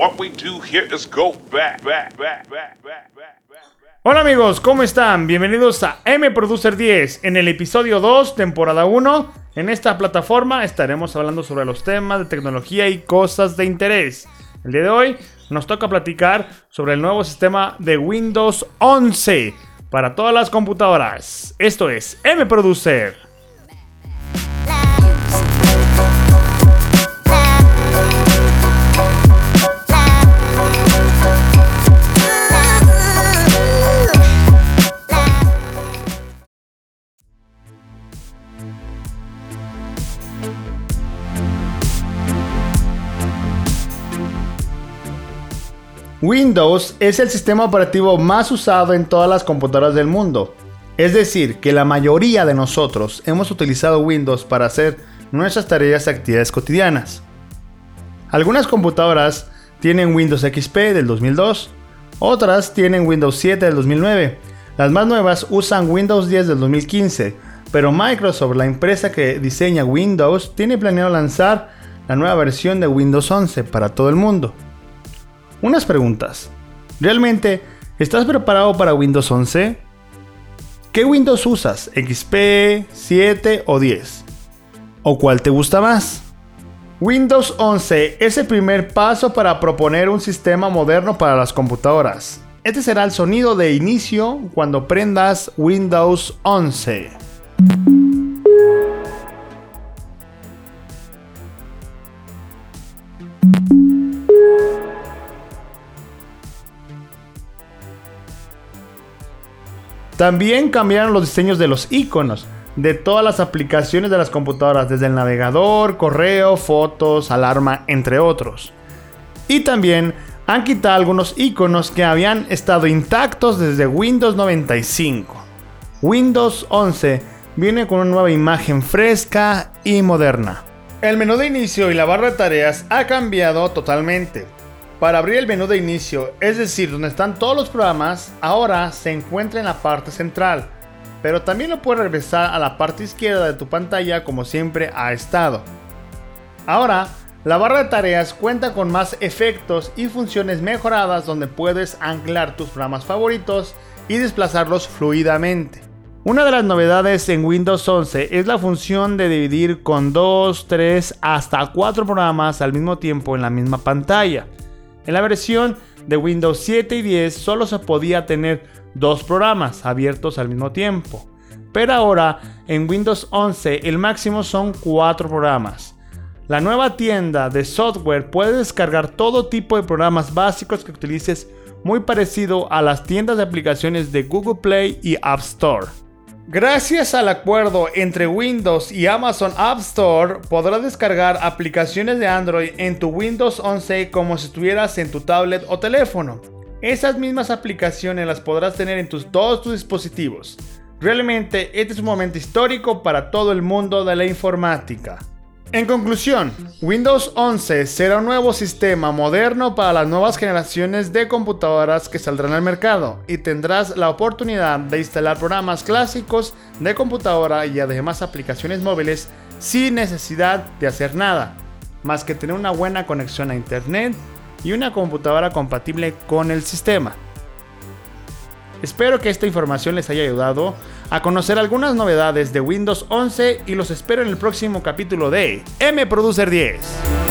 What we do here is go back, back, back, back, back, back. Hola amigos, ¿cómo están? Bienvenidos a M Producer 10 en el episodio 2, temporada 1. En esta plataforma estaremos hablando sobre los temas de tecnología y cosas de interés. El día de hoy nos toca platicar sobre el nuevo sistema de Windows 11 para todas las computadoras. Esto es M Producer. Windows es el sistema operativo más usado en todas las computadoras del mundo. Es decir, que la mayoría de nosotros hemos utilizado Windows para hacer nuestras tareas y actividades cotidianas. Algunas computadoras tienen Windows XP del 2002, otras tienen Windows 7 del 2009. Las más nuevas usan Windows 10 del 2015, pero Microsoft, la empresa que diseña Windows, tiene planeado lanzar la nueva versión de Windows 11 para todo el mundo. Unas preguntas. ¿Realmente estás preparado para Windows 11? ¿Qué Windows usas? ¿XP, 7 o 10? ¿O cuál te gusta más? Windows 11 es el primer paso para proponer un sistema moderno para las computadoras. Este será el sonido de inicio cuando prendas Windows 11. También cambiaron los diseños de los iconos de todas las aplicaciones de las computadoras, desde el navegador, correo, fotos, alarma, entre otros. Y también han quitado algunos iconos que habían estado intactos desde Windows 95. Windows 11 viene con una nueva imagen fresca y moderna. El menú de inicio y la barra de tareas ha cambiado totalmente. Para abrir el menú de inicio, es decir, donde están todos los programas, ahora se encuentra en la parte central, pero también lo puedes regresar a la parte izquierda de tu pantalla como siempre ha estado. Ahora, la barra de tareas cuenta con más efectos y funciones mejoradas donde puedes anclar tus programas favoritos y desplazarlos fluidamente. Una de las novedades en Windows 11 es la función de dividir con 2, 3 hasta 4 programas al mismo tiempo en la misma pantalla. En la versión de Windows 7 y 10 solo se podía tener dos programas abiertos al mismo tiempo. Pero ahora en Windows 11 el máximo son cuatro programas. La nueva tienda de software puede descargar todo tipo de programas básicos que utilices muy parecido a las tiendas de aplicaciones de Google Play y App Store. Gracias al acuerdo entre Windows y Amazon App Store, podrás descargar aplicaciones de Android en tu Windows 11 como si estuvieras en tu tablet o teléfono. Esas mismas aplicaciones las podrás tener en todos tus dispositivos. Realmente este es un momento histórico para todo el mundo de la informática. En conclusión, Windows 11 será un nuevo sistema moderno para las nuevas generaciones de computadoras que saldrán al mercado y tendrás la oportunidad de instalar programas clásicos de computadora y además aplicaciones móviles sin necesidad de hacer nada, más que tener una buena conexión a internet y una computadora compatible con el sistema. Espero que esta información les haya ayudado a conocer algunas novedades de Windows 11 y los espero en el próximo capítulo de M Producer 10.